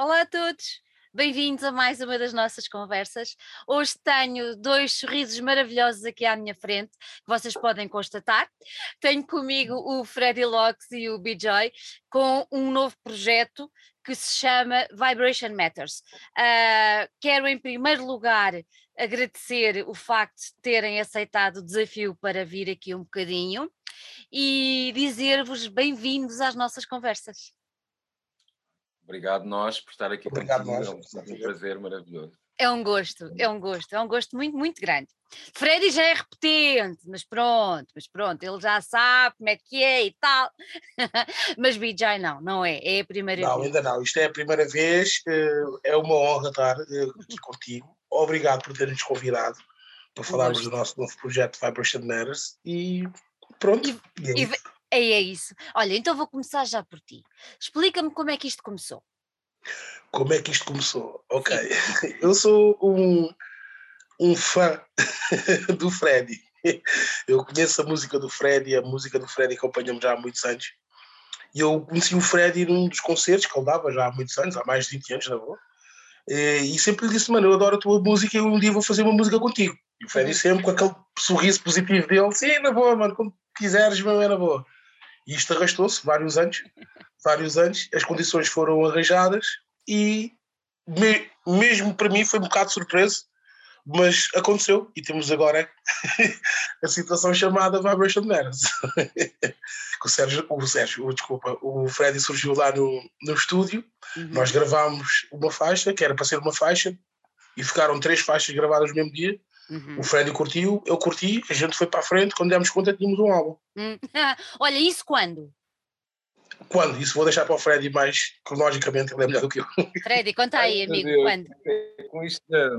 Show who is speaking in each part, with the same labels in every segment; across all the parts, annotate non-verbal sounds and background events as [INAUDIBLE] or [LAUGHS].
Speaker 1: Olá a todos, bem-vindos a mais uma das nossas conversas. Hoje tenho dois sorrisos maravilhosos aqui à minha frente, que vocês podem constatar. Tenho comigo o Freddy Locks e o B-Joy com um novo projeto que se chama Vibration Matters. Uh, quero, em primeiro lugar, agradecer o facto de terem aceitado o desafio para vir aqui um bocadinho e dizer-vos bem-vindos às nossas conversas.
Speaker 2: Obrigado nós por estar aqui
Speaker 3: Obrigado
Speaker 2: contigo.
Speaker 3: nós.
Speaker 2: É um prazer maravilhoso.
Speaker 1: É um gosto, é um gosto, é um gosto muito, muito grande. Freddy já é repetente, mas pronto, mas pronto, ele já sabe como é que é e tal. [LAUGHS] mas BJ não, não é, é a primeira
Speaker 3: Não,
Speaker 1: vez.
Speaker 3: ainda não. Isto é a primeira vez. eh, É uma honra estar eh, aqui contigo. Obrigado por terem nos convidado para falarmos do nosso novo projeto Vibration Matters. E pronto. E é
Speaker 1: E ve- é, é isso. Olha, então vou começar já por ti. Explica-me como é que isto começou.
Speaker 3: Como é que isto começou? Ok. [LAUGHS] Eu sou um, um fã [LAUGHS] do Freddy. Eu conheço a música do Freddy, a música do Freddy acompanhamos já há muitos anos. E eu conheci o Freddy num dos concertos que ele dava já há muitos anos, há mais de 20 anos, na boa. Eh, E sempre lhe disse, mano, eu adoro a tua música e um dia vou fazer uma música contigo. E o Freddy
Speaker 1: Uhum.
Speaker 3: sempre com aquele sorriso positivo dele, sim, na boa, mano, quando quiseres, meu, é na boa. E isto arrastou-se vários anos, vários anos, as condições foram arranjadas e me- mesmo para mim foi um bocado surpresa, mas aconteceu e temos agora [LAUGHS] a situação chamada Vibration Matters. [LAUGHS] O Sérgio, o Sérgio, desculpa, o Freddy surgiu lá no, no estúdio,
Speaker 1: Uhum.
Speaker 3: nós gravámos uma faixa, que era para ser uma faixa, e ficaram três faixas gravadas no mesmo dia.
Speaker 1: Uhum.
Speaker 3: O Freddy curtiu, eu curti, a gente foi para a frente, quando demos conta tínhamos um álbum.
Speaker 1: Hum. [LAUGHS] Olha, isso quando?
Speaker 3: Quando? Isso vou deixar para o Freddy mais cronologicamente, ele é melhor do que eu.
Speaker 1: Freddy, conta aí, amigo, quando?
Speaker 2: Com isto, da,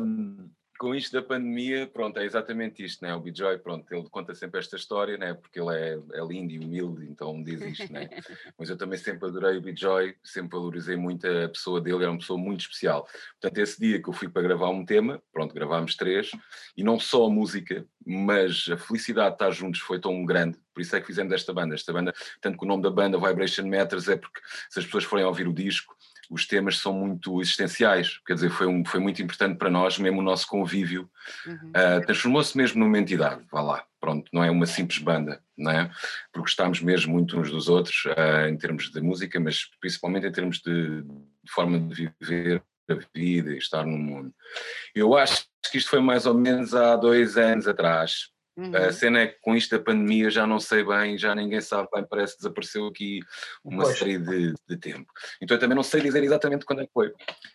Speaker 2: com isto da pandemia, pronto, é exatamente isto, né? O B-Joy, pronto, ele conta sempre esta história, né? Porque ele é, é lindo e humilde, então me diz isto, né? [LAUGHS] Mas eu também sempre adorei o B-Joy, sempre valorizei muito a pessoa dele, era uma pessoa muito especial. Portanto, esse dia que eu fui para gravar um tema, pronto, gravámos três, e não só a música, mas a felicidade de estar juntos foi tão grande, por isso é que fizemos esta banda. Esta banda, tanto que o nome da banda Vibration Matters é porque se as pessoas forem ouvir o disco, os temas são muito existenciais, quer dizer, foi, um, foi muito importante para nós, mesmo o nosso convívio,
Speaker 1: Uhum.
Speaker 2: Uh, transformou-se mesmo numa entidade, vá lá, pronto, não é uma simples banda, não é? Porque gostamos mesmo muito uns dos outros, uh, em termos de música, mas principalmente em termos de, de forma de viver a vida e estar no mundo. Eu acho que isto foi mais ou menos há dois anos atrás.
Speaker 1: Uhum.
Speaker 2: A cena é que com isto da pandemia já não sei bem, já ninguém sabe bem, parece que desapareceu aqui uma
Speaker 3: Pois.
Speaker 2: série de, de tempo. Então eu também não sei dizer exatamente quando é que foi.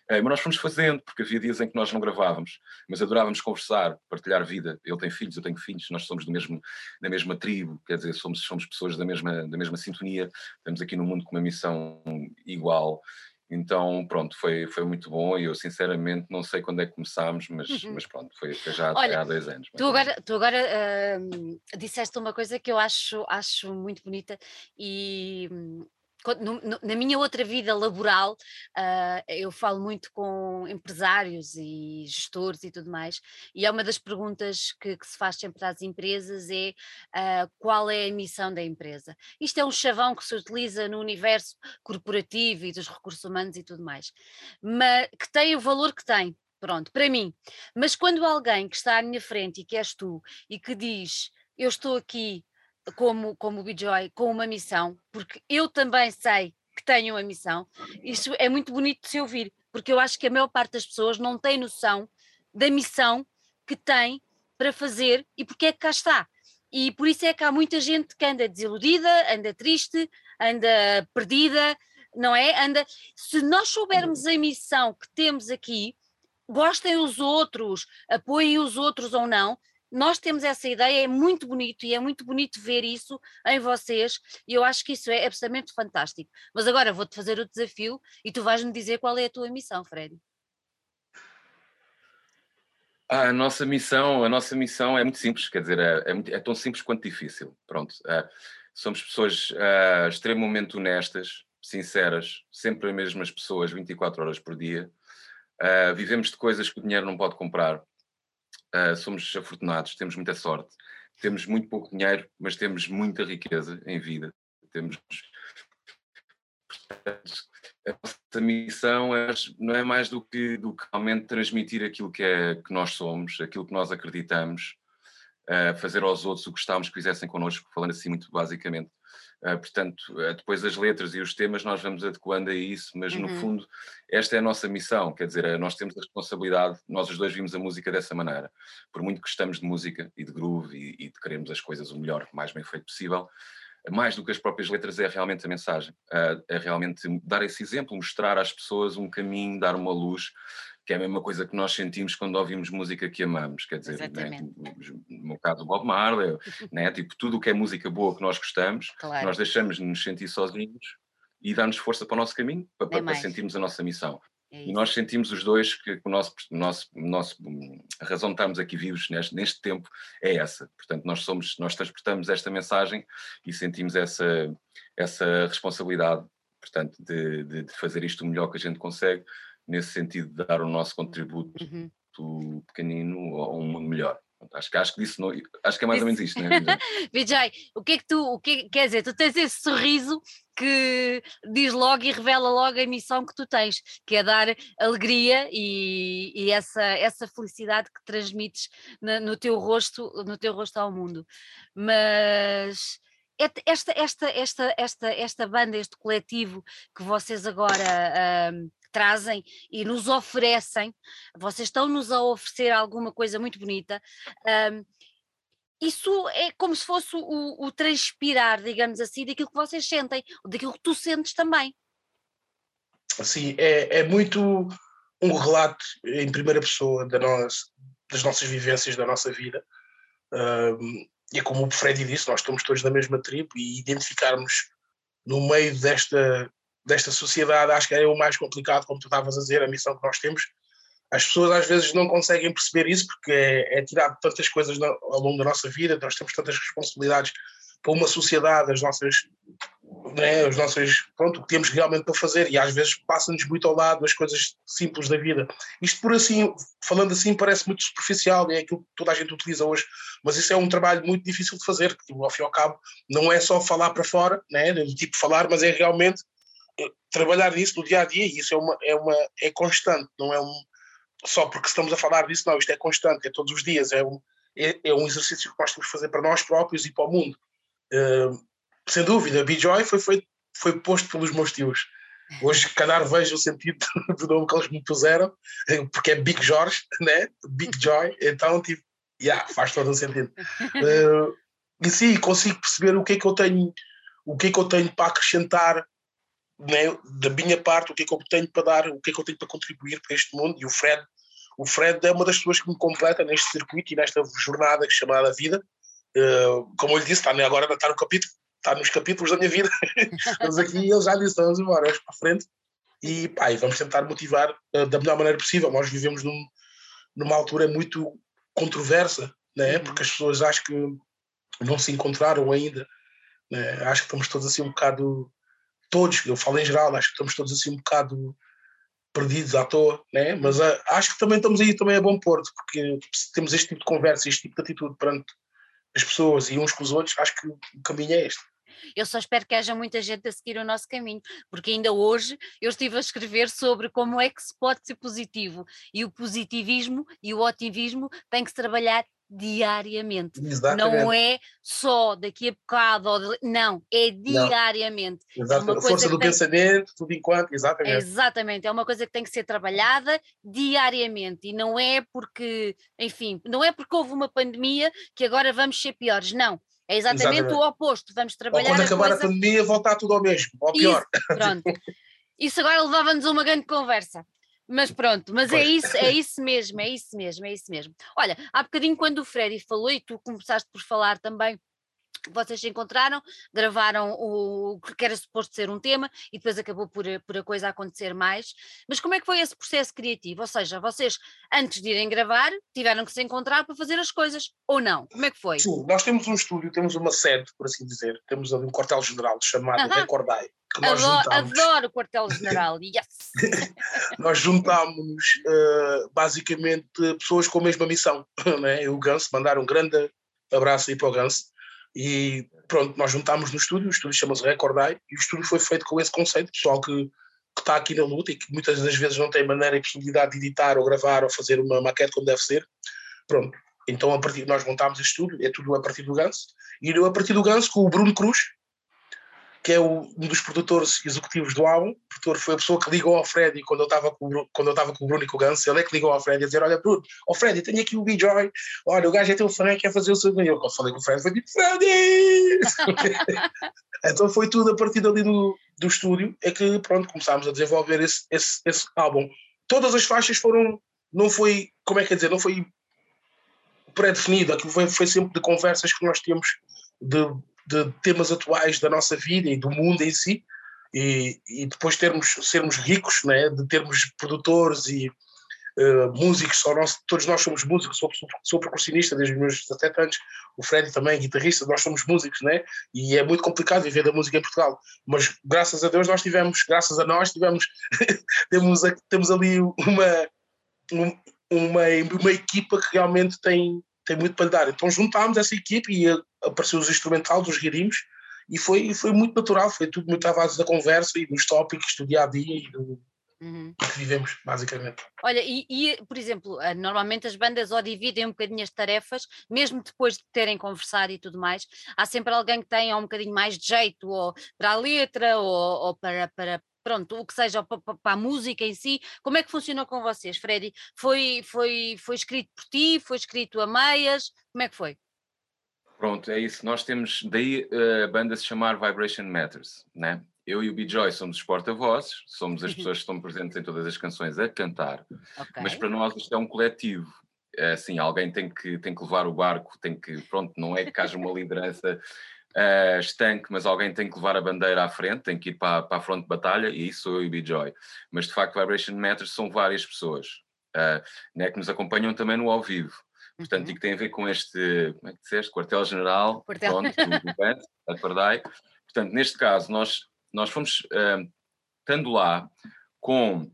Speaker 2: Eh, mas nós fomos fazendo, porque havia dias em que nós não gravávamos, mas adorávamos conversar, partilhar vida. Ele tem filhos, eu tenho filhos, nós somos do mesmo, da mesma tribo, quer dizer, somos, somos pessoas da mesma, da mesma sintonia, estamos aqui no mundo com uma missão igual. Então, pronto, foi, foi muito bom e eu sinceramente não sei quando é que começámos, mas,
Speaker 1: Uhum.
Speaker 2: mas pronto, foi, foi já
Speaker 1: Olha,
Speaker 2: há dois anos.
Speaker 1: Tu agora, tu agora hum, disseste uma coisa que eu acho, acho muito bonita e na minha outra vida laboral ah, eu falo muito com empresários e gestores e tudo mais e é uma das perguntas que, que se faz sempre às empresas é ah, qual é a missão da empresa. Isto é um chavão que se utiliza no universo corporativo e dos recursos humanos e tudo mais, mas que tem o valor que tem. Pronto, para mim, mas quando alguém que está à minha frente e que és tu e que diz eu estou aqui como, como o Bijoy, com uma missão, porque eu também sei que tenho uma missão, isso é muito bonito de se ouvir, porque eu acho que a maior parte das pessoas não tem noção da missão que tem para fazer e porque é que cá está. E por isso é que há muita gente que anda desiludida, anda triste, anda perdida, não é? Anda. Se nós soubermos a missão que temos aqui, gostem os outros, apoiem os outros ou não, nós temos essa ideia, é muito bonito e é muito bonito ver isso em vocês e eu acho que isso é absolutamente fantástico. Mas agora vou-te fazer o desafio e tu vais-me dizer qual é a tua missão, Freddy.
Speaker 2: Ah, a nossa missão, a nossa missão é muito simples, quer dizer, é, é é tão simples quanto difícil. Pronto, ah, somos pessoas ah, extremamente honestas, sinceras, sempre as mesmas pessoas, 24 horas por dia. Ah, vivemos de coisas que o dinheiro não pode comprar. Ah, somos afortunados, temos muita sorte. Temos muito pouco dinheiro, mas temos muita riqueza em vida. Temos a nossa missão é, não é mais do que, do que realmente transmitir aquilo que, é, que nós somos, aquilo que nós acreditamos, uh, fazer aos outros o que gostávamos que fizessem connosco, falando assim muito basicamente. Uh, portanto, uh, depois as letras e os temas nós vamos adequando a isso, mas uhum. no fundo esta é a nossa missão, quer dizer, nós temos a responsabilidade, nós os dois vimos a música dessa maneira, por muito que gostamos de música e de groove e, e de queremos as coisas o melhor, mais bem feito possível, mais do que as próprias letras, é realmente a mensagem. É realmente dar esse exemplo, mostrar às pessoas um caminho, dar uma luz, que é a mesma coisa que nós sentimos quando ouvimos música que amamos. Quer dizer, né? no meu caso, Bob Marley, né? tipo, tudo o que é música boa que nós gostamos, claro. nós deixamos de nos sentir sozinhos e dá-nos força para o nosso caminho, para, para, para sentirmos a nossa missão. É e nós sentimos os dois que o nosso, nosso, nosso, a razão de estarmos aqui vivos neste, neste tempo é essa. Portanto, nós somos, nós transportamos esta mensagem e sentimos essa, essa responsabilidade, portanto, de, de, de fazer isto o melhor que a gente consegue, nesse sentido de dar o nosso contributo uhum. pequenino a um mundo melhor. Acho que, acho que disso não, acho que é mais ou menos isto, né? [LAUGHS]
Speaker 1: Vijay, o que é que tu, o que quer dizer, tu tens esse sorriso que diz logo e revela logo a missão que tu tens, que é dar alegria e, e essa, essa felicidade que transmites na, no teu rosto, no teu rosto ao mundo. Mas esta, esta, esta, esta, esta banda, este coletivo que vocês agora um, trazem e nos oferecem, vocês estão-nos a oferecer alguma coisa muito bonita. Um, isso é como se fosse o, o, transpirar, digamos assim, daquilo que vocês sentem, daquilo que tu sentes também.
Speaker 3: Sim, é, é muito um relato em primeira pessoa da nós, das nossas vivências, da nossa vida. Um, e é como o Freddy disse, nós estamos todos na mesma tribo e identificarmos no meio desta desta sociedade, acho que é o mais complicado, como tu estavas a dizer, a missão que nós temos. As pessoas às vezes não conseguem perceber isso porque é, é tirado tantas coisas ao longo da nossa vida, nós temos tantas responsabilidades para uma sociedade, as nossas, né, as nossas, pronto, o que temos realmente para fazer e às vezes passa-nos muito ao lado as coisas simples da vida. Isto por assim, falando assim, parece muito superficial, é aquilo que toda a gente utiliza hoje, mas isso é um trabalho muito difícil de fazer, que ao fim e ao cabo não é só falar para fora, né, tipo falar, mas é realmente trabalhar nisso no dia a dia e isso é uma é uma é constante não é um só porque estamos a falar disso não isto é constante é todos os dias é um é, é um exercício que nós temos que fazer para nós próprios e para o mundo. Uh, sem dúvida Big Joy foi foi foi posto pelos meus tios. Hoje calhar vejo o sentido [LAUGHS] do nome que eles me puseram porque é Big Jorge né? Big Joy então tipo yeah, faz todo o sentido. Uh, e sim consigo perceber o que é que eu tenho o que é que eu tenho para acrescentar né, da minha parte, o que é que eu tenho para dar, o que é que eu tenho para contribuir para este mundo. E o Fred, o Fred é uma das pessoas que me completa neste circuito e nesta jornada chamada vida. Uh, como eu lhe disse, está agora está no capítulo, está nos capítulos da minha vida. [LAUGHS] Estamos aqui e ele já disse: vamos embora, vamos para a frente. E, pá, e vamos tentar motivar uh, da melhor maneira possível. Nós vivemos num, numa altura muito controversa, né? Uhum. porque as pessoas acho que não se encontraram ainda. Né? Acho que estamos todos assim um bocado todos, eu falo em geral, acho que estamos todos assim um bocado perdidos à toa, né? mas uh, acho que também estamos aí também a bom porto, porque temos este tipo de conversa, este tipo de atitude perante as pessoas e uns com os outros, acho que o caminho é este.
Speaker 1: Eu só espero que haja muita gente a seguir o nosso caminho, porque ainda hoje eu estive a escrever sobre como é que se pode ser positivo e o positivismo e o otimismo tem que se trabalhar diariamente. Exatamente. Não é só daqui a bocado, ou de... não, é diariamente.
Speaker 3: Não. É a força do pensamento, tudo enquanto, exatamente.
Speaker 1: Exatamente, é uma coisa que tem que ser trabalhada diariamente e não é porque, enfim, não é porque houve uma pandemia que agora vamos ser piores, não. É exatamente, exatamente. o oposto, vamos trabalhar.
Speaker 3: Ou quando acabar a, coisa... a pandemia, voltar tudo ao mesmo, ao pior.
Speaker 1: Isso, pronto. [LAUGHS] Isso agora levava-nos a uma grande conversa. Mas pronto, mas é isso, é isso mesmo, é isso mesmo, é isso mesmo. Olha, há bocadinho quando o Freddy falou e tu começaste por falar também vocês se encontraram, gravaram o que era suposto ser um tema e depois acabou por, por a coisa acontecer mais. Mas como é que foi esse processo criativo? Ou seja, vocês antes de irem gravar tiveram que se encontrar para fazer as coisas ou não? Como é que foi?
Speaker 3: Sim, nós temos um estúdio, temos uma sede, por assim dizer, temos ali um quartel-general chamado uh -huh. Recordai,
Speaker 1: Adoro, adoro o quartel-general, yes! [LAUGHS]
Speaker 3: nós juntámos uh, basicamente pessoas com a mesma missão, [LAUGHS] né? O Ganso, mandar um grande abraço aí para o Ganso. E pronto, nós juntámos no estúdio, o estúdio chama-se Recordai, e o estúdio foi feito com esse conceito, pessoal que que está aqui na luta e que muitas das vezes não tem maneira e possibilidade de editar ou gravar ou fazer uma maquete como deve ser. Pronto. Então a partir nós montámos este estúdio, é tudo a partir do Ganso, e eu a partir do Ganso com o Bruno Cruz, que é o, um dos produtores executivos do álbum. O produtor foi a pessoa que ligou ao Freddy quando eu estava com, quando eu estava com o Bruno e com o Gans. Ele é que ligou ao Freddy a dizer: Olha, Bruno, ó oh Freddy, tenho aqui o B-Joy. Olha, o gajo é teu fã, quer fazer o seu ganho. Eu falei com o Freddy, foi tipo: Freddy! [LAUGHS] então foi tudo a partir dali do, do estúdio. É que, pronto, começámos a desenvolver esse, esse, esse álbum. Todas as faixas foram. Não foi, como é que é dizer, não foi pré-definido. Aquilo foi, foi sempre de conversas que nós tínhamos de de temas atuais da nossa vida e do mundo em si, e, e depois termos, sermos ricos, né, de termos produtores e uh, músicos, nós, todos nós somos músicos, sou, sou, sou percussionista desde os meus 17 anos, o Freddy também, guitarrista, nós somos músicos, né, e é muito complicado viver da música em Portugal, mas graças a Deus nós tivemos, graças a nós tivemos, [LAUGHS] temos, temos ali uma, uma, uma equipa que realmente tem, tem muito para lhe dar. Então juntámos essa equipe e apareceu os instrumentais, os guirimos, e foi, foi muito natural, foi tudo muito à base da conversa e dos tópicos do dia a dia e do, uhum. que vivemos, basicamente.
Speaker 1: Olha, e, e, por exemplo, eh, normalmente as bandas ou dividem um bocadinho as tarefas, mesmo depois de terem conversado e tudo mais, há sempre alguém que tenha um bocadinho mais de jeito ou para a letra ou, ou para, para, pronto, o que seja para, a música em si, como é que funcionou com vocês, Freddy? Foi, foi, foi escrito por ti, foi escrito a meias, como é que foi?
Speaker 2: Pronto, é isso. Nós temos, daí eh, a banda se chamar Vibration Matters, né? Eu e o B-Joy somos os porta-vozes, somos as pessoas que estão presentes em todas as canções a cantar, okay. mas para nós isto é um coletivo. É assim, alguém tem que, tem que levar o barco, tem que, pronto, não é que haja uma liderança uh, estanque, mas alguém tem que levar a bandeira à frente, tem que ir para, para a fronte de batalha, e isso sou eu e o B-Joy. Mas de facto, Vibration Matters são várias pessoas uh, né, que nos acompanham também no ao vivo. Portanto, uhum. e que tem a ver com este, como é que disseste? Quartel-General, Quartel. pronto, do Pardai. Portanto, neste caso, nós, nós fomos uh, estando lá com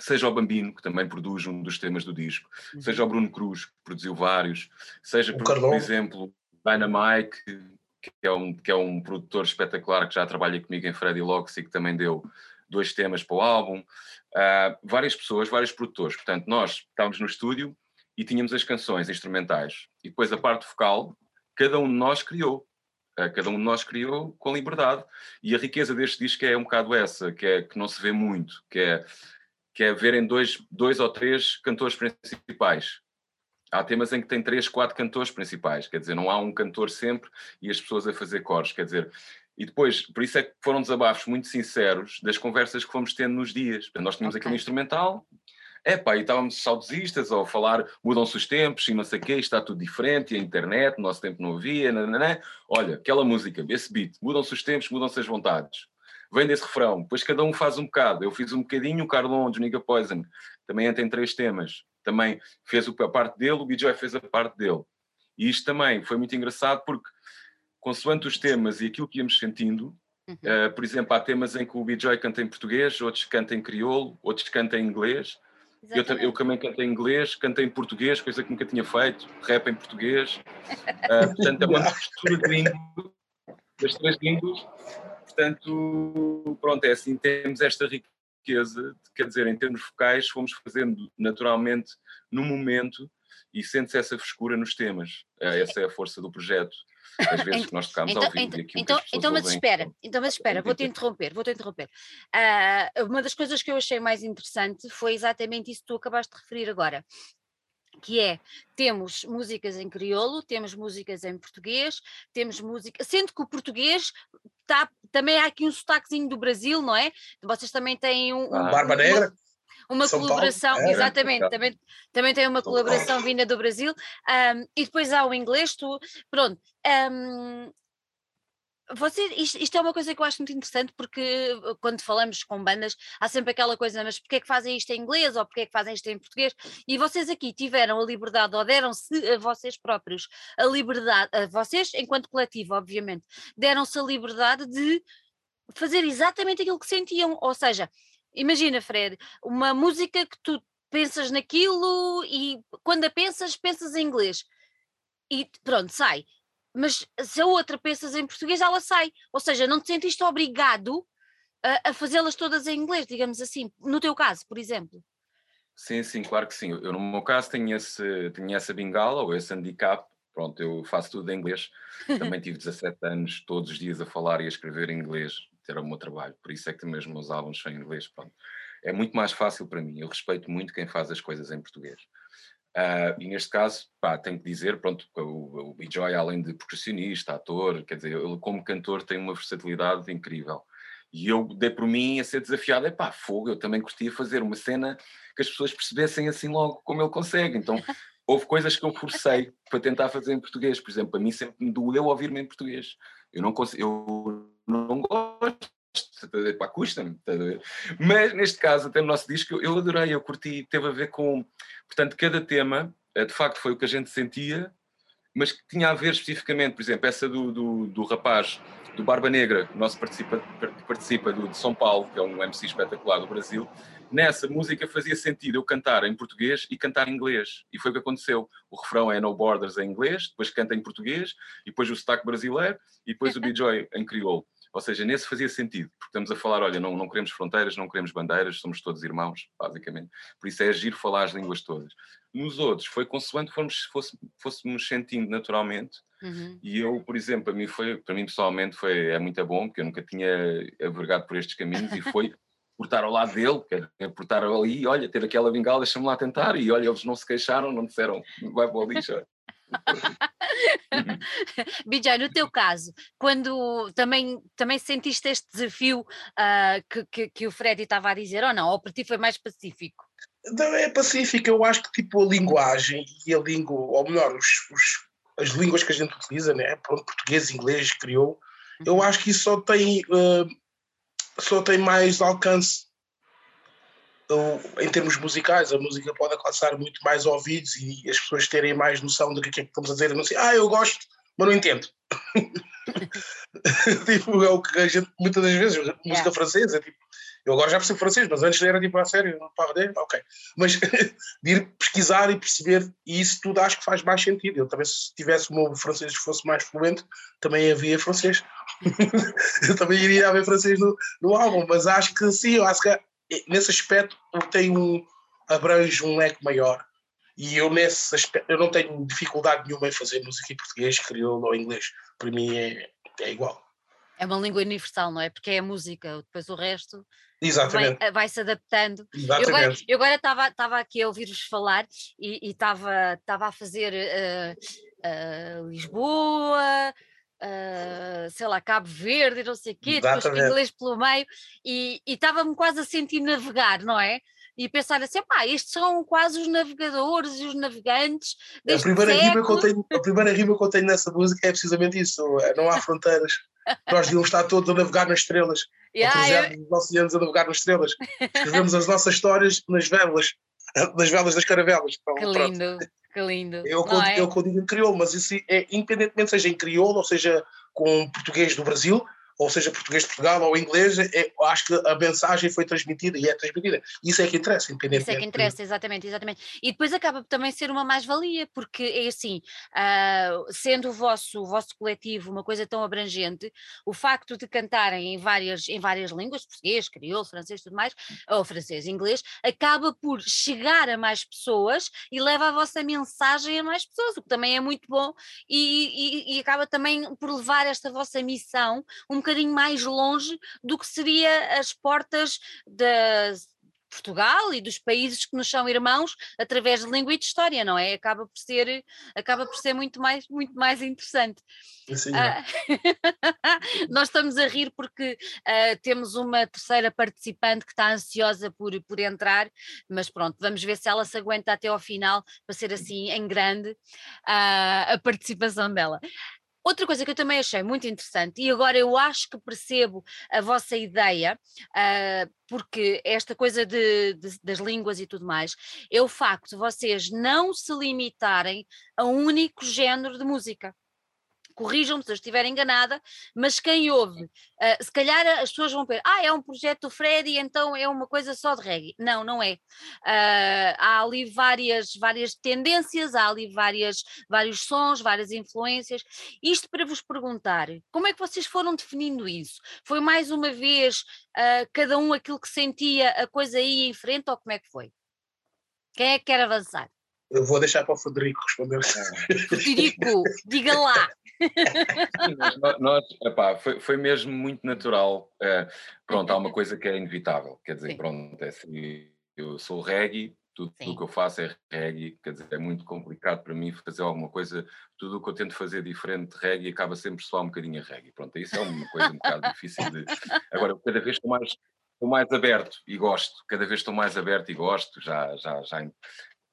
Speaker 2: seja o Bambino, que também produz um dos temas do disco, uhum. seja o Bruno Cruz, que produziu vários, seja, por, por, exemplo, Dynamite, que é, um, que é um produtor espetacular que já trabalha comigo em Freddy Locks e que também deu dois temas para o álbum. Uh, várias pessoas, vários produtores. Portanto, nós estávamos no estúdio, e tínhamos as canções instrumentais. E depois a parte vocal, cada um de nós criou. Uh, cada um de nós criou com liberdade. E a riqueza deste disco é um bocado essa, que, é, que não se vê muito, que é, que é verem dois, dois ou três cantores principais. Há temas em que tem três, quatro cantores principais, quer dizer, não há um cantor sempre e as pessoas a fazer cores, quer dizer, e depois, por isso é que foram desabafos muito sinceros das conversas que fomos tendo nos dias. Nós tínhamos okay. aquele instrumental, é pá, e estávamos saudosistas ao falar, mudam-se os tempos e não sei o quê, está tudo diferente, e a internet, no nosso tempo não havia, nananã. olha, aquela música, esse beat, mudam-se os tempos, mudam-se as vontades. Vem desse refrão, depois cada um faz um bocado. Eu fiz um bocadinho, o Carlon, de Nigga Poison, também entra em três temas. Também fez a parte dele, o BJ fez a parte dele. E isto também foi muito engraçado porque, consoante os temas e aquilo que íamos sentindo, uhum. uh, por exemplo, há temas em que o BJ canta em português, outros canta em crioulo, outros canta em inglês, eu, eu, também cantei em inglês, cantei em português, coisa que nunca tinha feito, rap em português. Uh, portanto, é uma mistura de língua, das três línguas. Portanto, pronto, é assim, temos esta riqueza, quer dizer, em termos vocais, fomos fazendo naturalmente no momento e sente-se essa frescura nos temas. Uh, essa é a força do projeto às vezes que nós tocamos então, ao vivo.
Speaker 1: Então, então, então mas espera, então, mas espera, vou-te interromper, vou-te interromper. Uh, uma das coisas que eu achei mais interessante foi exatamente isso que tu acabaste de referir agora que é, temos músicas em crioulo, temos músicas em português, temos música, sendo que o português tá, também há aqui um sotaquezinho do Brasil, não é? Vocês também têm um... um
Speaker 3: Barba Negra?
Speaker 1: uma São colaboração, é, exatamente, também, também tem uma colaboração vinda do Brasil, um, e depois há o inglês, tu, pronto. Um, você, isto, isto, é uma coisa que eu acho muito interessante porque uh, quando falamos com bandas há sempre aquela coisa, mas porquê é que fazem isto em inglês ou porquê é que fazem isto em português? E vocês aqui tiveram a liberdade, ou deram-se a vocês próprios a liberdade, a vocês enquanto coletivo, obviamente, deram-se a liberdade de fazer exatamente aquilo que sentiam, ou seja, Imagina, Fred, uma música que tu pensas naquilo e quando a pensas, pensas em inglês. E pronto, sai. Mas se a outra pensas em português, ela sai. Ou seja, não te sentiste obrigado a, a fazê-las todas em inglês, digamos assim, no teu caso, por exemplo.
Speaker 2: Sim, sim, claro que sim. Eu, no meu caso, tenho, esse, tenho essa bengala ou esse handicap. Pronto, eu faço tudo em inglês. Também tive 17 anos, todos os dias a falar e a escrever em inglês. Era o meu trabalho. Por isso é que mesmo os álbuns são em inglês. Pronto. É muito mais fácil para mim. Eu respeito muito quem faz as coisas em português. Uh, e neste caso, pá, tenho que dizer, pronto, o, o B-Joy, além de percussionista, ator, quer dizer, ele como cantor tem uma versatilidade incrível. E eu dei por mim a ser desafiado, é pá, fogo, eu também curtia fazer uma cena que as pessoas percebessem assim logo como ele consegue. Então, [LAUGHS] houve coisas que eu forcei para tentar fazer em português. Por exemplo, a mim sempre me doeu ouvir-me em português. Eu não consigo, eu não gosto pá, custa-me, mas neste caso, até no nosso disco, eu adorei, eu curti, teve a ver com, portanto, cada tema, eh, de facto, foi o que a gente sentia, mas que tinha a ver especificamente, por exemplo, essa do, do, do rapaz do Barba Negra, que nosso participa, participa do, de São Paulo, que é um MC espetacular do Brasil, nessa música fazia sentido eu cantar em português e cantar em inglês. E foi o que aconteceu. O refrão é No Borders em inglês, depois canta em português, e depois o sotaque brasileiro, e depois o [LAUGHS] B-Joy em crioulo. Ou seja, nesse fazia sentido, porque estamos a falar, olha, não, não queremos fronteiras, não queremos bandeiras, somos todos irmãos, basicamente. Por isso é agir falar as línguas todas. Nos outros, foi consoante fomos, fosse, fôssemos sentindo naturalmente. Uhum. E eu, por exemplo, para mim, foi, para mim pessoalmente foi, é muito bom, porque eu nunca tinha avergado por estes caminhos e foi [LAUGHS] por estar ao lado dele, quer por estar ali, olha, ter aquela bengala, deixa-me lá tentar, e olha, eles não se queixaram, não disseram, vai para o lixo. [LAUGHS]
Speaker 1: Bijay, no teu caso, quando também, também sentiste este desafio uh, que, que, que, o Freddy estava a dizer, ou não? Ou para ti foi mais pacífico?
Speaker 3: Não, é pacífico, eu acho que tipo a linguagem e a língua, ou melhor, os, os, as línguas que a gente utiliza, né? português, inglês, criou, uhum. eu acho que isso só tem, uh, só tem mais alcance em termos musicais, a música pode alcançar muito mais ouvidos e as pessoas terem mais noção do que é que estamos a dizer. Não sei, ah, eu gosto, mas não entendo. [LAUGHS] tipo, é o que a gente, muitas das vezes, música yeah. francesa, tipo, eu agora já percebo francês, mas antes era tipo, a sério, não pardé, ok. Mas [LAUGHS] de ir pesquisar e perceber, e isso tudo acho que faz mais sentido. Eu também, se tivesse o meu francês fosse mais fluente, também havia francês. [LAUGHS] eu também iria haver francês no, no álbum, mas acho que sim, acho que nesse aspecto tem um abrange um leque maior e eu nesse aspecto eu não tenho dificuldade nenhuma em fazer música em português, crioulo ou inglês para mim é, é igual
Speaker 1: é uma língua universal, não é? Porque é a música, depois o resto
Speaker 3: Exatamente.
Speaker 1: Vai, vai se adaptando.
Speaker 3: Exatamente.
Speaker 1: Eu agora estava estava aqui a ouvir-vos falar e estava a fazer uh, uh, Lisboa, uh, sei lá, Cabo Verde, não sei o quê, depois inglês pelo meio, e estava-me quase a sentir navegar, não é? E pensar assim, pá, estes são quase os navegadores e os navegantes.
Speaker 3: A primeira, rima que eu tenho, a primeira rima que eu tenho nessa música é precisamente isso: é, não há fronteiras. Nós devíamos estar todos a navegar nas estrelas. [LAUGHS] Yeah, eu... os oceanos a navegar nas estrelas. [LAUGHS] Escrevemos as nossas histórias nas velas, [LAUGHS] nas velas das caravelas.
Speaker 1: Então, que lindo. Pronto. Que lindo.
Speaker 3: Eu, não é? eu, eu digo em crioulo, mas isso é independentemente seja em crioulo ou seja com português do Brasil, ou seja, português de Portugal ou inglês, é, acho que a mensagem foi transmitida e é transmitida. Isso é que interessa, independentemente.
Speaker 1: Isso é que interessa, exatamente, exatamente. E depois acaba também ser uma mais-valia, porque é assim, uh, sendo o vosso, o vosso coletivo uma coisa tão abrangente, o facto de cantarem em várias, em várias línguas, português, crioulo, francês, tudo mais, ou francês, inglês, acaba por chegar a mais pessoas e leva a vossa mensagem a mais pessoas, o que também é muito bom e, e, e acaba também por levar esta vossa missão um bocadinho mais longe do que seria as portas das Portugal e dos países que nos são irmãos através de língua e de história, não é? Acaba por ser, acaba por ser muito mais, muito mais interessante.
Speaker 3: Sim, uh, [LAUGHS]
Speaker 1: nós estamos a rir porque uh, temos uma terceira participante que está ansiosa por, por entrar, mas pronto, vamos ver se ela se aguenta até ao final para ser assim em grande uh, a participação dela. Outra coisa que eu também achei muito interessante, e agora eu acho que percebo a vossa ideia, uh, porque esta coisa de, de, das línguas e tudo mais, é o facto de vocês não se limitarem a um único género de música. Corrijam-me se eu estiver enganada, mas quem ouve, uh, se calhar as pessoas vão ver, ah, é um projeto do Freddy, então é uma coisa só de reggae. Não, não é. Uh, há ali várias, várias tendências, há ali várias, vários sons, várias influências. Isto para vos perguntar, como é que vocês foram definindo isso? Foi mais uma vez uh, cada um aquilo que sentia, a coisa ia em frente ou como é que foi? Quem é que quer avançar?
Speaker 3: Eu vou deixar para o Frederico responder.
Speaker 1: Frederico, diga lá.
Speaker 2: nós, nós epá, foi, foi mesmo muito natural. É, pronto, há uma coisa que é inevitável. Quer dizer, Sim. pronto, é assim, eu sou reggae, tudo o que eu faço é reggae, quer dizer, é muito complicado para mim fazer alguma coisa, tudo o que eu tento fazer diferente de reggae acaba sempre só um bocadinho a reggae. Pronto, isso é uma coisa um bocado difícil de. [LAUGHS] Agora, cada vez estou mais, estou mais aberto e gosto, cada vez estou mais aberto e gosto, já, já, já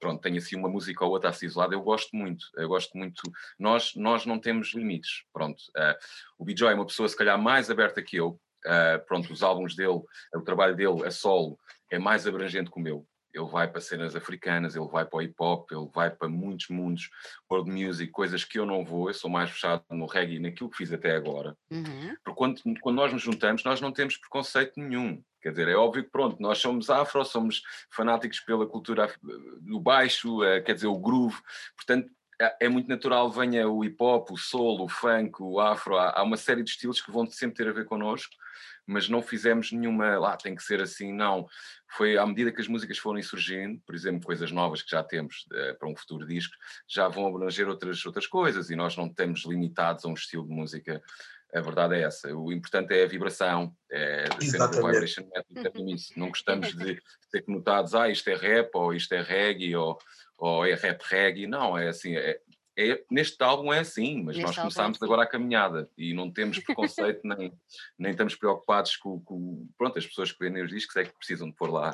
Speaker 2: pronto, tenho assim uma música ou outra assim isolada, eu gosto muito, eu gosto muito, nós, nós não temos limites, pronto, uh, o Bijoy é uma pessoa se calhar mais aberta que eu, uh, pronto, os álbuns dele, o trabalho dele a solo é mais abrangente que o meu, ele vai para cenas africanas, ele vai para o hip hop, ele vai para muitos mundos, world music, coisas que eu não vou, eu sou mais fechado no reggae naquilo que fiz até agora. Uhum. Porque quando, quando nós nos juntamos, nós não temos preconceito nenhum. Quer dizer, é óbvio que pronto, nós somos afro, somos fanáticos pela cultura do baixo, eh, quer dizer, o groove, portanto é, é muito natural venha o hip hop, o soul, o funk, o afro, há, uma série de estilos que vão sempre ter a ver connosco mas não fizemos nenhuma, lá tem que ser assim, não. Foi à medida que as músicas foram surgindo, por exemplo, coisas novas que já temos uh, para um futuro disco, já vão abranger outras, outras coisas e nós não estamos limitados a um estilo de música. A verdade é essa. O importante é a vibração, é sempre o vibration method, é Não gostamos de ser conotados, ah, isto é rap, ou isto é reggae, ou, ou é rap reggae. Não, é assim, é, é, neste álbum é assim, mas neste nós começámos é agora a caminhada e não temos preconceito nem, nem estamos preocupados com, com pronto, as pessoas que vendem os discos é que precisam de pôr lá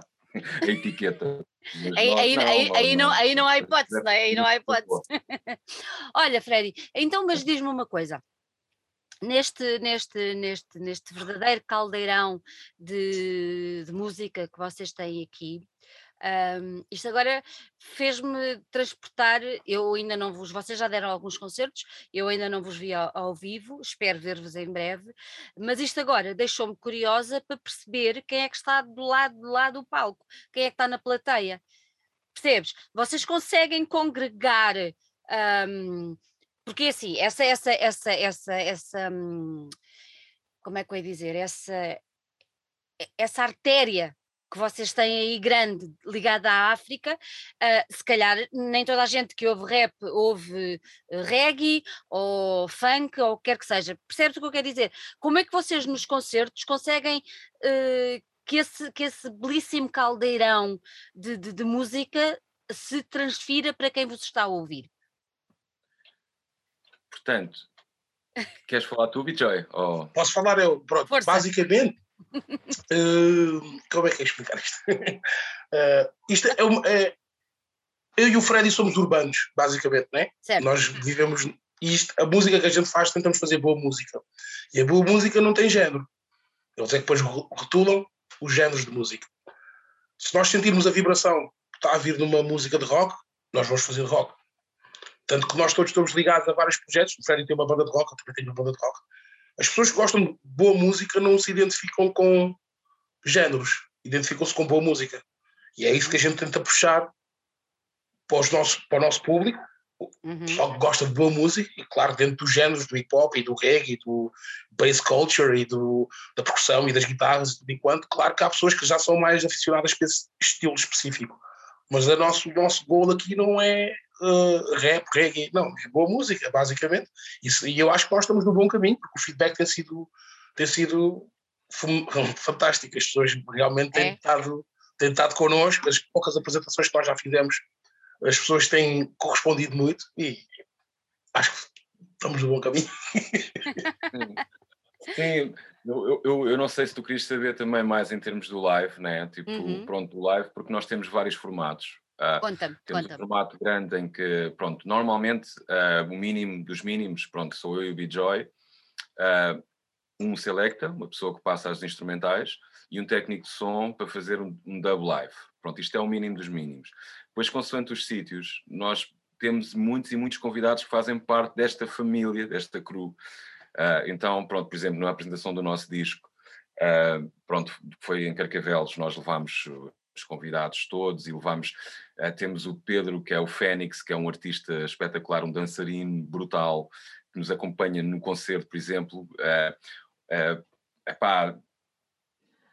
Speaker 2: a etiqueta.
Speaker 1: Aí, aí, não, aí, aí, não, aí não há hipótese, não é? Aí não há hipótese. [LAUGHS] Olha, Freddy, então, mas diz-me uma coisa. Neste, neste, neste, neste verdadeiro caldeirão de, de música que vocês têm aqui, um, isto agora fez-me transportar. Eu ainda não vos, vocês já deram alguns concertos, eu ainda não vos vi ao, ao vivo, espero ver-vos em breve. Mas isto agora deixou-me curiosa para perceber quem é que está do lado, do lado do palco, quem é que está na plateia. Percebes? Vocês conseguem congregar. Um, porque assim, essa, essa, essa, essa, essa, hum, como é que eu ia dizer, essa, essa artéria que vocês têm aí grande ligada à África, uh, se calhar nem toda a gente que ouve rap ouve uh, reggae ou funk ou o que quer que seja. Percebes o que eu quero dizer? Como é que vocês nos concertos conseguem uh, que, esse, que esse belíssimo caldeirão de, de, de, música se transfira para quem vos está a ouvir?
Speaker 2: Portanto, queres falar tu, Bijoy? Oh.
Speaker 3: Posso falar eu? Pronto, Força. basicamente uh, [LAUGHS] como é que é explicar isto? uh, [LAUGHS] isto é, uma, é, Eu e o Freddy somos urbanos, basicamente, não é? Certo. Nós vivemos isto, a música que a gente faz, tentamos fazer boa música. E a boa música não tem género. Eles é que depois rotulam os géneros de música. Se nós sentirmos a vibração que está a vir numa música de rock, nós vamos fazer rock. Tanto que nós todos estamos ligados a vários projetos. O Freddy tem uma banda de rock, eu também tenho uma banda de rock. As pessoas que gostam de boa música não se identificam com géneros, identificam-se com boa música. E é isso que a gente tenta puxar para, os nossos, para o nosso público, uhum. pessoal que gosta de boa música, e claro, dentro dos géneros do hip hop e do reggae, e do bass culture e do, da percussão e das guitarras e tudo enquanto, claro que há pessoas que já são mais aficionadas para esse estilo específico. Mas o nosso, nosso gol aqui não é uh, rap, reggae, não, é boa música, basicamente. Isso, e eu acho que nós estamos no bom caminho, porque o feedback tem sido, tem sido fantástico. As pessoas realmente têm, é. estado, têm estado connosco, as poucas apresentações que nós já fizemos, as pessoas têm correspondido muito e acho que estamos no bom caminho. [LAUGHS]
Speaker 2: Sim, eu, eu, eu, não sei se tu querias saber também mais em termos do live, né? Tipo, uhum. pronto, do live, porque nós temos vários formatos.
Speaker 1: Uh, conta-me,
Speaker 2: temos
Speaker 1: conta
Speaker 2: um formato grande em que, pronto, normalmente uh, o mínimo dos mínimos, pronto, sou eu e o B-Joy, uh, um selecta, uma pessoa que passa as instrumentais, e um técnico de som para fazer um, um dub live. Pronto, isto é o mínimo dos mínimos. Depois, consoante os sítios, nós temos muitos e muitos convidados que fazem parte desta família, desta crew. Uh, então, pronto, por exemplo, na apresentação do nosso disco, uh, pronto, foi em Carcavelos, nós levámos os convidados todos e levámos, uh, temos o Pedro, que é o Fênix, que é um artista espetacular, um dançarino brutal, que nos acompanha no concerto, por exemplo. Uh, epá,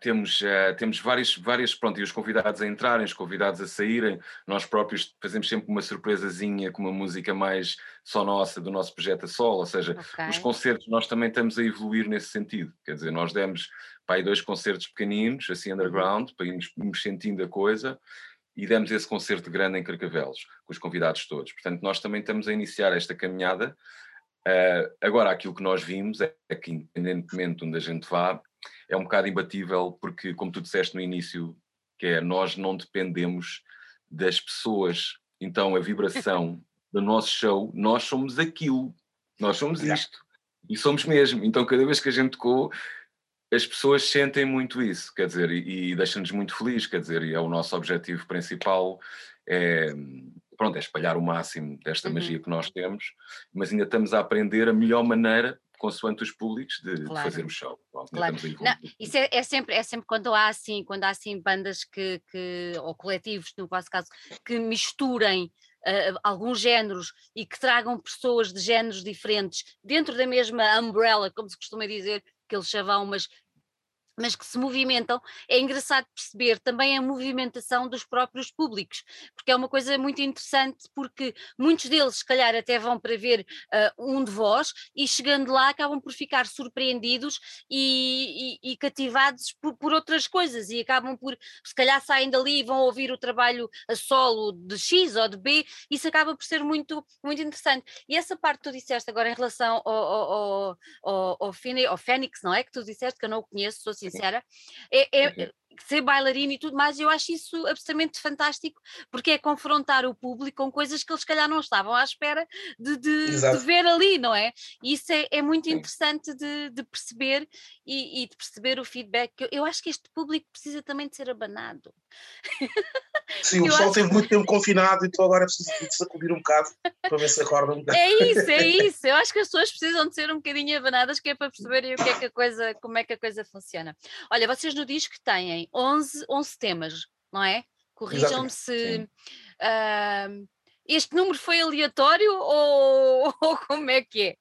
Speaker 2: temos, uh, temos várias, várias, pronto, e os convidados a entrarem, os convidados a saírem, nós próprios fazemos sempre uma surpresazinha com uma música mais só nossa, do nosso projeto a solo, ou seja, okay. os concertos nós também estamos a evoluir nesse sentido, quer dizer, nós demos para aí dois concertos pequeninos, assim underground, para irmos, irmos sentindo a coisa, e demos esse concerto grande em Carcavelos, com os convidados todos, portanto nós também estamos a iniciar esta caminhada, uh, agora aquilo que nós vimos é que independentemente de onde a gente vá, é um bocado imbatível, porque, como tu disseste no início, que é nós não dependemos das pessoas. Então, a vibração [LAUGHS] do nosso show, nós somos aquilo, nós somos isto. E somos mesmo. Então, cada vez que a gente tocou, as pessoas sentem muito isso, quer dizer, e, e deixa-nos muito felizes, quer dizer, e é o nosso objetivo principal, é, pronto, é espalhar o máximo desta uhum. magia que nós temos, mas ainda estamos a aprender a melhor maneira consoante os públicos de, claro. de fazer o show.
Speaker 1: claro. Não, isso é, é, sempre, é sempre quando há assim, quando há assim bandas que, que ou coletivos, no vosso caso, que misturem uh, alguns géneros e que tragam pessoas de géneros diferentes dentro da mesma umbrella, como se costuma dizer, que eles chamam, mas mas que se movimentam, é engraçado perceber também a movimentação dos próprios públicos, porque é uma coisa muito interessante, porque muitos deles, se calhar, até vão para ver uh, um de vós e chegando lá acabam por ficar surpreendidos e, e, e cativados por, por, outras coisas e acabam por, se calhar, saem dali e vão ouvir o trabalho a solo de X ou de B, isso acaba por ser muito, muito interessante. E essa parte que tu disseste agora em relação ao, ao, ao, ao, ao, Fênix, não é? Que tu disseste que eu não o conheço, sou sincera, é, é, ser bailarina e tudo mais, eu acho isso absolutamente fantástico, porque é confrontar o público com coisas que eles se calhar não estavam à espera de, de, de ver ali, não é? E isso é, é muito interessante de, de perceber e, e, de perceber o feedback. Eu, eu, acho que este público precisa também de ser abanado. [LAUGHS]
Speaker 3: Sim, o pessoal acho... teve muito tempo confinado, então agora precisa de sacudir um bocado para ver se acorda um bocado.
Speaker 1: É isso, é isso. Eu acho que as pessoas precisam de ser um bocadinho abanadas, que é para perceberem o que é que a coisa, como é que a coisa funciona. Olha, vocês no disco têm 11, 11 temas, não é? Corrijam-me se. Uh, este número foi aleatório ou, [LAUGHS] ou, como é que é?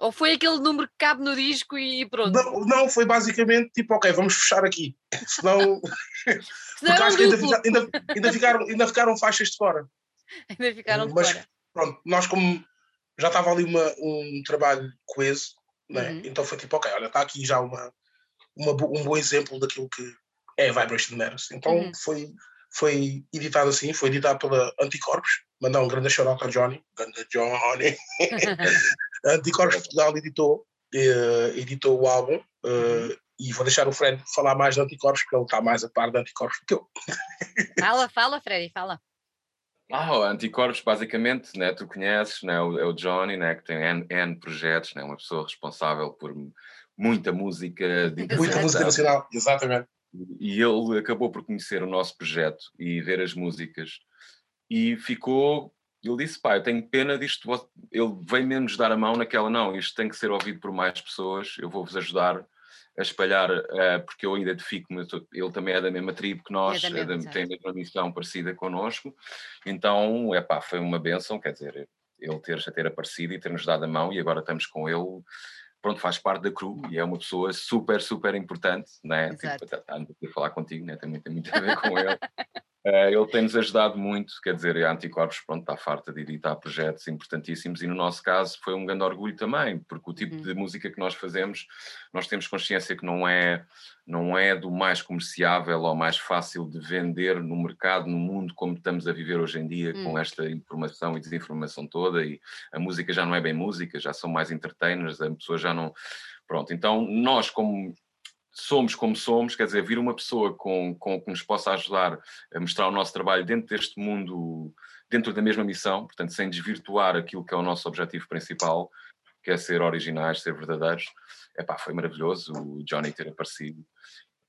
Speaker 1: Ou foi aquele número que cabe no disco e pronto?
Speaker 3: Não, não foi basicamente tipo, ok, vamos fechar aqui. Senão. [LAUGHS] Porque acho que ainda, ainda, ainda, ficaram, ainda ficaram faixas de fora.
Speaker 1: Ainda ficaram de Mas, fora.
Speaker 3: Pronto, nós como já estava ali uma, um trabalho coeso, né? Uhum. então foi tipo, ok, olha, está aqui já uma, uma, um bom exemplo daquilo que é Vibration Matters. Então uhum. foi, foi editado assim, foi editado pela Anticorpos, mandar um grande shout ao Johnny, grande Johnny. [LAUGHS] Anticorpos Portugal editou, uh, editou o álbum uh, e vou deixar o Fred falar mais de Anticorpos, porque ele está mais a par de Anticorpos do que eu. [LAUGHS]
Speaker 1: Fala, fala, Freddy, fala.
Speaker 2: Ah, o Anticorpos, basicamente, né, tu conheces, né, o, é o Johnny, né, que tem N, N projetos, né, uma pessoa responsável por muita música.
Speaker 3: Muita música nacional, exatamente.
Speaker 2: E ele acabou por conhecer o nosso projeto e ver as músicas e ficou. Ele disse: Pai, eu tenho pena disto. Ele veio mesmo nos dar a mão naquela, não, isto tem que ser ouvido por mais pessoas, eu vou-vos ajudar a espalhar, uh, porque eu identifico-me, ele também é da mesma tribo que nós, é da mesma, é da, tem a mesma missão parecida connosco, então, é pá, foi uma benção, quer dizer, ele ter, ter aparecido e ter-nos dado a mão e agora estamos com ele pronto, faz parte da crew e é uma pessoa super, super importante, né? Tipo, tá, a falar contigo, né? Também tem muito a ver com ele. [LAUGHS] Uh, ele tem-nos ajudado muito, quer dizer, a Anticorpos pronto, está farta de editar projetos importantíssimos e no nosso caso foi um grande orgulho também, porque o tipo uhum. de música que nós fazemos, nós temos consciência que não é, não é do mais comerciável ou mais fácil de vender no mercado, no mundo como estamos a viver hoje em dia, uhum. com hum. esta informação e desinformação toda, e a música já não é bem música, já são mais entertainers, a pessoa já não... Pronto, então nós como somos como somos, quer dizer, vir uma pessoa com, com, que nos possa ajudar a mostrar o nosso trabalho dentro deste mundo, dentro da mesma missão, portanto, sem desvirtuar aquilo que é o nosso objetivo principal, que é ser originais, ser verdadeiros, epá, foi maravilhoso o Johnny ter aparecido.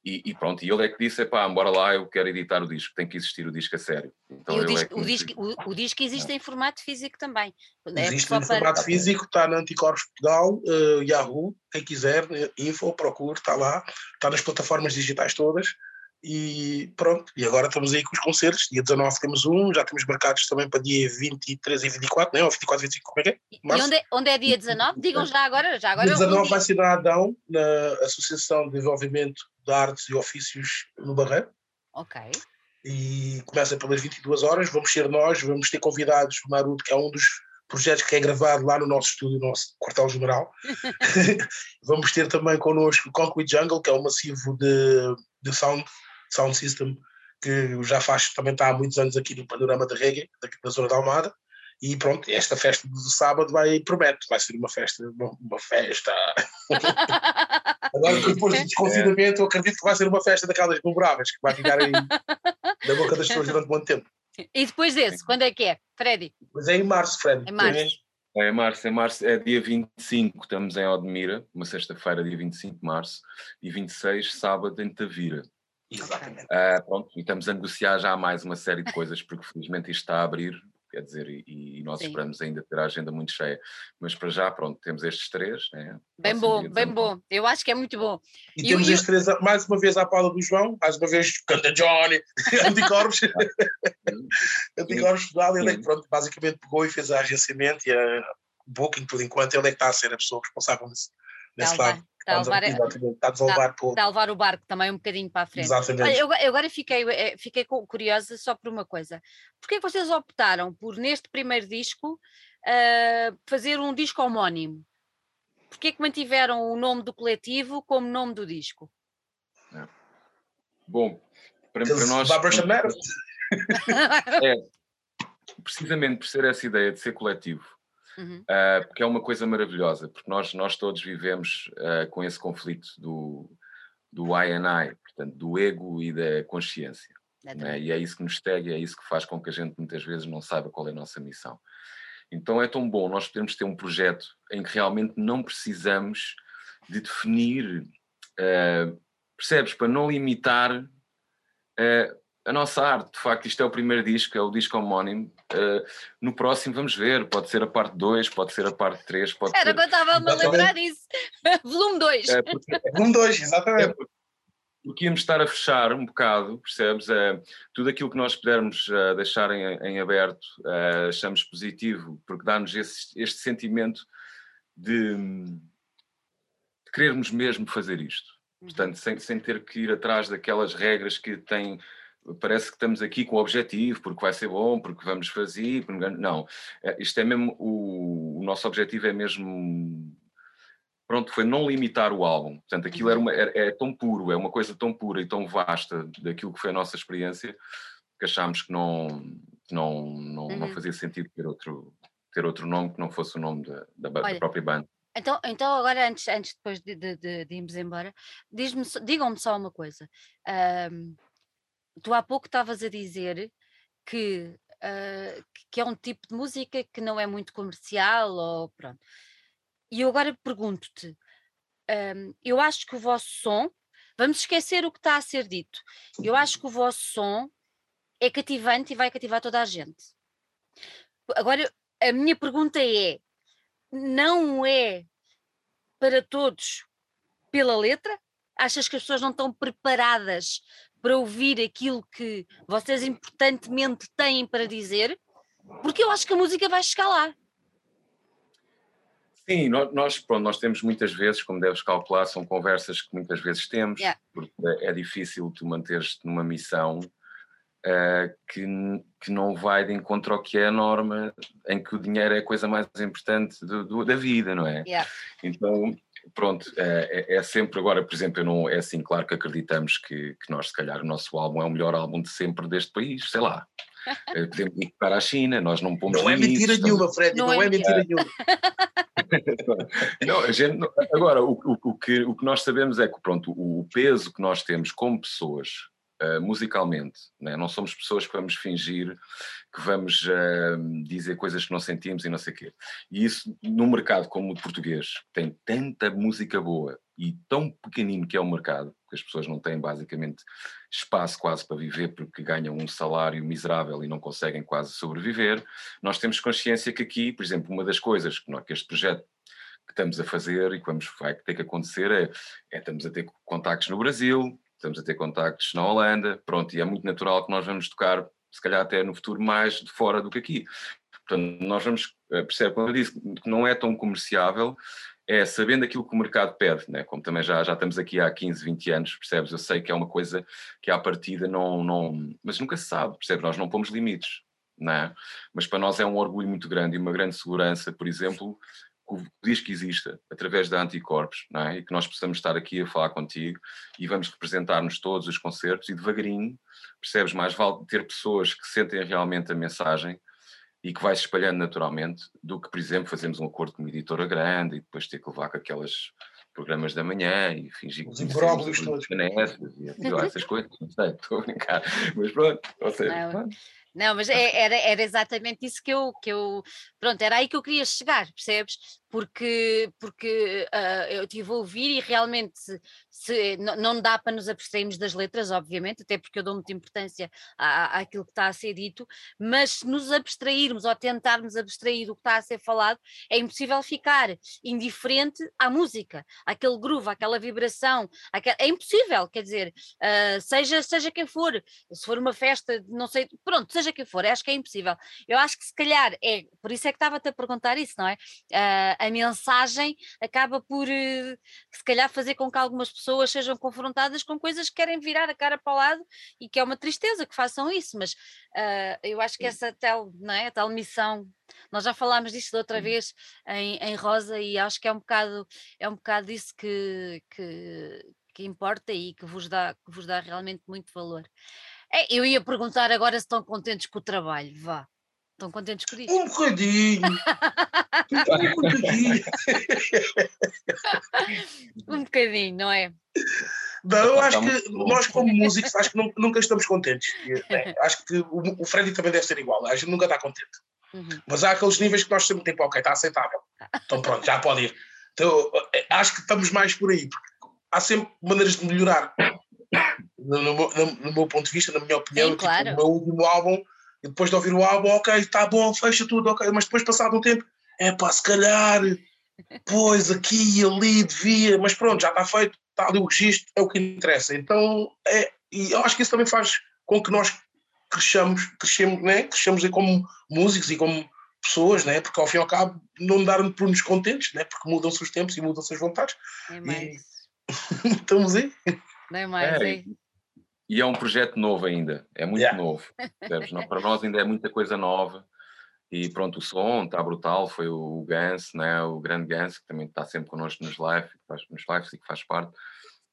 Speaker 2: E, e, pronto, e ele é que disse: pá, bora lá, eu quero editar o disco, tem que existir o disco a sério.
Speaker 1: Então, e o disco, é o, disco, o, o, disco existe em formato físico também.
Speaker 3: É existe em formato físico, está na Anticorpos Portugal, uh, Yahoo, quem quiser, info, procure, está lá, está nas plataformas digitais todas. E pronto, e agora estamos aí com os concertos. Dia 19 temos um, já temos marcados também para dia 23 e 24, não é? Ou 24 e 25, como é que é?
Speaker 1: E onde é, onde é dia 19? Digam já agora. Já agora
Speaker 3: dia 19 vai ser na Adão, na Associação de Desenvolvimento de Artes e Ofícios no Barreiro.
Speaker 1: Ok.
Speaker 3: E começa pelas 22 horas. Vamos ser nós, vamos ter convidados o Naruto, que é um dos projetos que é gravado lá no nosso estúdio, no nosso quartel-general. [LAUGHS] vamos ter também connosco o Concrete Jungle, que é um massivo de, de sound sound system que já faz, também está há muitos anos aqui no panorama de reggae, daqui da zona da Almada, e pronto, esta festa do sábado vai, promete, vai ser uma festa, uma, uma festa. [LAUGHS] Agora, depois do desconfinamento, eu acredito que vai ser uma festa daquelas memoráveis, que vai ficar aí na boca das pessoas durante muito tempo.
Speaker 1: E depois desse, quando é que é, Freddy?
Speaker 3: Pois é em março, Freddy.
Speaker 1: Em março.
Speaker 2: É, março, é março, é dia 25, estamos em Odmira, uma sexta-feira, dia 25 de março, e 26, sábado, em Tavira.
Speaker 3: Exatamente. Uh,
Speaker 2: pronto, e estamos a negociar já mais uma série de coisas, porque felizmente isto está a abrir, quer dizer, e, e nós Sim. esperamos ainda ter a agenda muito cheia. Mas para já, pronto, temos estes três. Né?
Speaker 1: Bem bom, bem bom. Eu acho que é muito bom.
Speaker 3: E, e temos estes três, mais uma vez, à Paula do João, mais uma vez, canta Johnny, [LAUGHS] Anticorpos. [LAUGHS] Anticorpos Portugal, ele é que, pronto, basicamente pegou e fez a agenciamento e a booking, por enquanto, ele é que está a ser a pessoa responsável nesse, nesse lado.
Speaker 1: Está a, levar, está, a levar está, está a levar o barco também um bocadinho para a frente.
Speaker 3: Exatamente.
Speaker 1: Olha, eu, eu, agora fiquei, eh, fiquei curiosa só por uma coisa. Porquê que vocês optaram por, neste primeiro disco, uh, fazer um disco homónimo? Porquê que mantiveram o nome do coletivo como nome do disco?
Speaker 2: É. Bom, para, para nós... [LAUGHS] é, precisamente por ser essa ideia de ser coletivo, Uhum. Uh, porque é uma coisa maravilhosa, porque nós, nós todos vivemos uh, com esse conflito do, do I and I, portanto, do ego e da consciência. É E é isso que nos segue, é isso que faz com que a gente muitas vezes não saiba qual é a nossa missão. Então é tão bom nós podermos ter um projeto em que realmente não precisamos de definir, uh, percebes, para não limitar a nossa arte. De facto, isto é o primeiro disco, é o disco homónimo. Uh, no próximo vamos ver, pode ser a parte 2, pode ser a parte 3, pode
Speaker 1: Era
Speaker 2: ser...
Speaker 1: que eu estava a lembrar disso. [LAUGHS] Volume 2.
Speaker 3: É, Volume 2, exatamente. É,
Speaker 2: porque íamos estar a fechar um bocado, percebes? É, tudo aquilo que nós pudermos uh, deixar em, em aberto, uh, achamos positivo, porque dá-nos este sentimento de, de querermos mesmo fazer isto. Uhum. Portanto, sem, sem ter que ir atrás daquelas regras que têm parece que estamos aqui com o objetivo, porque vai ser bom, porque vamos fazer. Não, é, isto é mesmo. O, o nosso objetivo é mesmo. Pronto, foi não limitar o álbum. Portanto, aquilo era uma, é, é tão puro, é uma coisa tão pura e tão vasta daquilo que foi a nossa experiência que achámos que não, que não, não, uhum. não fazia sentido ter outro, ter outro nome que não fosse o nome da, da, Olha, da própria banda.
Speaker 1: Então, então agora, antes, antes depois de, de, de, de irmos embora, digam-me só uma coisa. Um, tu há pouco estavas a dizer que, uh, que é um tipo de música que não é muito comercial ou pronto. E eu agora pergunto-te, um, eu acho que o vosso som, vamos esquecer o que está a ser dito, eu acho que o vosso som é cativante e vai cativar toda a gente. Agora, a minha pergunta é: não é para todos pela letra? Achas que as pessoas não estão preparadas para ouvir aquilo que vocês importantemente têm para dizer, porque eu acho que a música vai chegar lá.
Speaker 2: Sim, nós, pronto, nós temos muitas vezes, como deves calcular, são conversas que muitas vezes temos, yeah. porque é difícil tu manteres-te numa missão uh, que, que não vai de encontro ao que é a norma, em que o dinheiro é a coisa mais importante do, do, da vida, não é?
Speaker 1: Yeah.
Speaker 2: Então, pronto, é, é, é, sempre agora, por exemplo, eu não, é assim, claro que acreditamos que, que nós, se calhar, o nosso álbum é o melhor álbum de sempre deste país, sei lá. [LAUGHS] Eh, podemos ir para a China, nós não pomos
Speaker 3: Não é mentira estamos... nenhuma, Fred, não, não é, é mentira nenhuma. [LAUGHS]
Speaker 2: não, a gente, agora, o, o, o, que, o que nós sabemos é que, pronto, o peso que nós temos como pessoas, uh, musicalmente, né? não somos pessoas que vamos fingir que vamos uh, dizer coisas que não sentimos e não sei o quê. E isso, num mercado como o português, tem tanta música boa, e tão pequenino que é o mercado, que as pessoas não têm basicamente espaço quase para viver porque ganham um salário miserável e não conseguem quase sobreviver, nós temos consciência que aqui, por exemplo, uma das coisas que, que este projeto que estamos a fazer e que vamos, vai ter que acontecer é, é estamos a ter contactos no Brasil, estamos a ter contactos na Holanda, pronto, e é muito natural que nós vamos tocar, se calhar até no futuro, mais de fora do que aqui. Portanto, nós vamos, eh, percebe, quando eu disse que não é tão comerciável, é sabendo aquilo que o mercado pede, né? como também já, já estamos aqui há 15, 20 anos, percebes? Eu sei que é uma coisa que à partida não, não mas nunca se sabe, percebes? Nós não pomos limites, não é? Mas para nós é um orgulho muito grande e uma grande segurança, por exemplo, que o disco exista através da Anticorpos, não é? E que nós possamos estar aqui a falar contigo e vamos representar-nos todos os concertos e devagarinho, percebes? Mais vale ter pessoas que sentem realmente a mensagem e que vai se espalhando naturalmente, do que, por exemplo, fazermos um acordo com uma editora grande e depois ter que levar com aquelas programas da manhã e fingir
Speaker 3: que imbróglios todos.
Speaker 2: E [LAUGHS] essas coisas, não sei, estou a brincar. Mas pronto, ou seja, não,
Speaker 1: não mas é, era, era exatamente isso que eu, que eu. Pronto, era aí que eu queria chegar, percebes? porque, porque uh, eu estive a ouvir e realmente se, se, não dá para nos abstrairmos das letras, obviamente, até porque eu dou muita importância à, àquilo que está a ser dito, mas se nos abstrairmos ou tentarmos abstrair do que está a ser falado, é impossível ficar indiferente à música, àquele groove, àquela vibração, àquela, é impossível, quer dizer, uh, seja, seja quem for, se for uma festa, não sei, pronto, seja quem for, acho que é impossível. Eu acho que se calhar é, por isso é que estava-te a perguntar isso, não é? Uh, a mensagem acaba por, eh, se calhar, fazer com que algumas pessoas sejam confrontadas com coisas que querem virar a cara para o lado e que é uma tristeza que façam isso, mas uh, eu acho que essa tal, não é, tal missão, nós já falámos disto da outra vez em, em Rosa e acho que é um bocado, é um bocado isso que, que, que importa e que vos dá, que vos dá realmente muito valor. É, eu ia perguntar agora se estão contentes com o trabalho, vá. Estão contentes com isso? [LAUGHS]
Speaker 3: Um bocadinho. um [LAUGHS] bocadinho.
Speaker 1: um bocadinho, não é?
Speaker 3: Não, eu acho que nós, como músicos, acho que nunca estamos contentes. [LAUGHS] É, acho que o, o Freddy também deve ser igual. A gente nunca está contente. Uhum. Mas há aqueles níveis que nós sempre temos, ok, está aceitável. Então pronto, já pode ir. Então, é, acho que estamos mais por aí. Porque há sempre maneiras de melhorar. No, no, no, no meu ponto de vista, na minha opinião,
Speaker 1: Sim, claro.
Speaker 3: tipo, o meu último álbum e depois de ouvir o álbum, ok, está bom, fecha tudo, ok, mas depois passado um tempo, é pá, se calhar, pois aqui e ali devia, mas pronto, já está feito, está ali o registro, é o que interessa. Então, é, e eu acho que isso também faz com que nós cresçamos, crescemos, né? crescemos como músicos e como pessoas, né? porque ao fim e ao cabo não dar por nos contentes, né? porque mudam-se os tempos e mudam-se as vontades.
Speaker 1: É mais. E... [LAUGHS]
Speaker 3: Estamos aí.
Speaker 1: É mais, é.
Speaker 2: E é um projeto novo ainda, é muito yeah. novo. para nós ainda é muita coisa nova. E pronto, o som está brutal. Foi o Gans, né? o grande Gans, que também está sempre connosco nos, live, nos lives e que faz parte.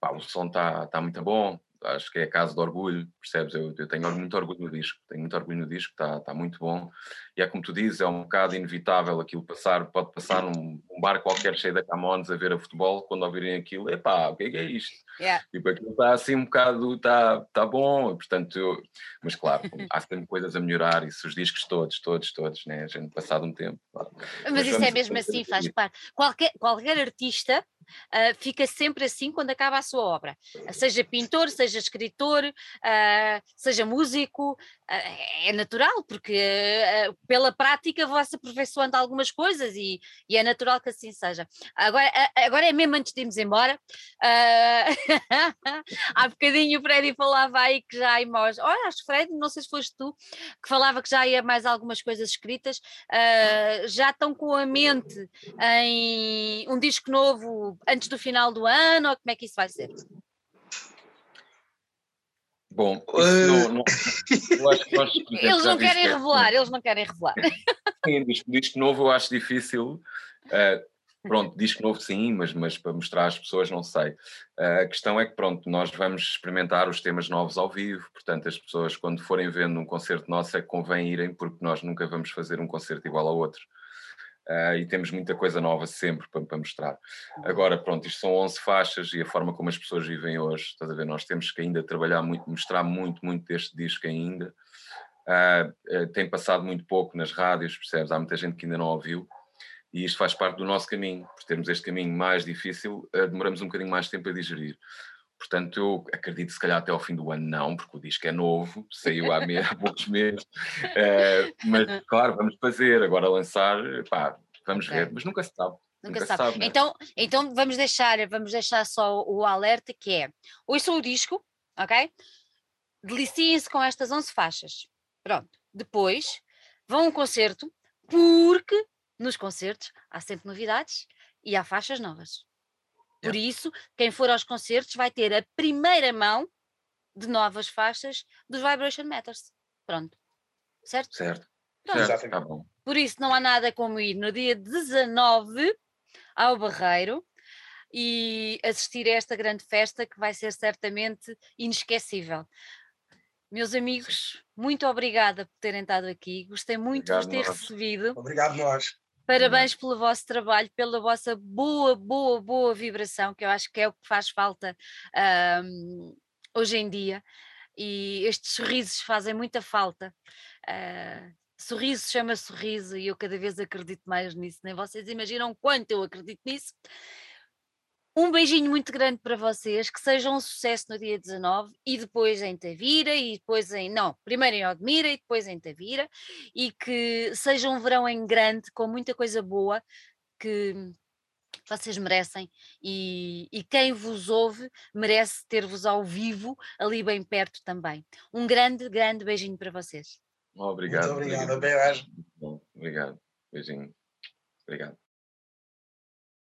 Speaker 2: Pá, o som está tá muito bom acho que é caso de orgulho, percebes? Eu, eu, tenho muito orgulho no disco, tenho muito orgulho no disco, está tá muito bom. E é como tu dizes, é um bocado inevitável aquilo passar, pode passar num um bar qualquer cheio de Camões a ver a futebol, quando ouvirem aquilo, epá, o que é, que é isto?
Speaker 1: Yeah.
Speaker 2: Tipo, aquilo está assim um bocado, está tá bom, portanto, eu, mas claro, há sempre coisas a melhorar, isso os discos todos, todos, todos, né? A gente passado um tempo. Claro.
Speaker 1: Mas, mas isso é mesmo assim, faz parte. Qualquer, qualquer artista uh, fica sempre assim quando acaba a sua obra. Seja pintor, seja escritor, uh, seja músico, uh, é natural, porque pela prática vai-se aperfeiçoando algumas coisas e, e, é natural que assim seja. Agora, agora é mesmo antes de irmos embora. [LAUGHS] há bocadinho o Freddy falava aí que já há mais. Olha, acho que não sei se foste tu, que falava que já ia mais algumas coisas escritas. já estão com a mente em um disco novo antes do final do ano, ou como é que isso vai ser?
Speaker 2: Bom, não, não, eu acho que nós,
Speaker 1: eles não querem revelar, eles não querem revelar.
Speaker 2: Sim, disco, disco novo eu acho difícil. Uh, pronto, disco novo sim, mas, mas para mostrar às pessoas não sei. Uh, a questão é que pronto, nós vamos experimentar os temas novos ao vivo, portanto as pessoas quando forem vendo um concerto nosso é que convém irem, porque nós nunca vamos fazer um concerto igual ao outro. Uh, e temos muita coisa nova sempre para, para, mostrar. Agora, pronto, isto são 11 faixas e a forma como as pessoas vivem hoje, estás a ver? Nós temos que ainda trabalhar muito, mostrar muito, muito deste disco ainda. Uh, uh, tem passado muito pouco nas rádios, percebes? Há muita gente que ainda não ouviu. E isto faz parte do nosso caminho. Por termos este caminho mais difícil, uh, demoramos um bocadinho mais tempo a digerir. Portanto, eu acredito se calhar até ao fim do ano não, porque o disco é novo, saiu há, [LAUGHS] há poucos meses. Uh, mas claro, vamos fazer, agora lançar, pá, vamos okay. ver, mas nunca se sabe.
Speaker 1: Nunca, nunca sabe. sabe né? então, então vamos deixar, vamos deixar só o alerta que é, ouçam o disco, ok? Deliciem-se com estas 11 faixas. Pronto. Depois vão a um concerto, porque nos concertos há sempre novidades e há faixas novas. Por isso, quem for aos concertos vai ter a primeira mão de novas faixas dos Vibration Matters. Pronto. Certo?
Speaker 2: Certo. Pronto. certo. Tá bom.
Speaker 1: Por isso, não há nada como ir no dia 19 ao Barreiro e assistir a esta grande festa que vai ser certamente inesquecível. Meus amigos, muito obrigada por terem estado aqui. Gostei muito Obrigado, de vos ter nós. recebido.
Speaker 3: Obrigado, nós.
Speaker 1: Parabéns pelo vosso trabalho, pela vossa boa, boa, boa vibração, que eu acho que é o que faz falta um, hoje em dia. E estes sorrisos fazem muita falta. Uh, sorriso chama sorriso e eu cada vez acredito mais nisso. Nem vocês imaginam quanto eu acredito nisso. Um beijinho muito grande para vocês, que sejam um sucesso no dia 19 e depois em Tavira e depois em. Não, primeiro em Odmira e depois em Tavira e que seja um verão em grande, com muita coisa boa que vocês merecem e, e quem vos ouve merece ter-vos ao vivo ali bem perto também. Um grande, grande beijinho para vocês.
Speaker 2: Obrigado.
Speaker 3: Muito obrigado, obrigado.
Speaker 2: Bom, obrigado. Beijinho. Obrigado.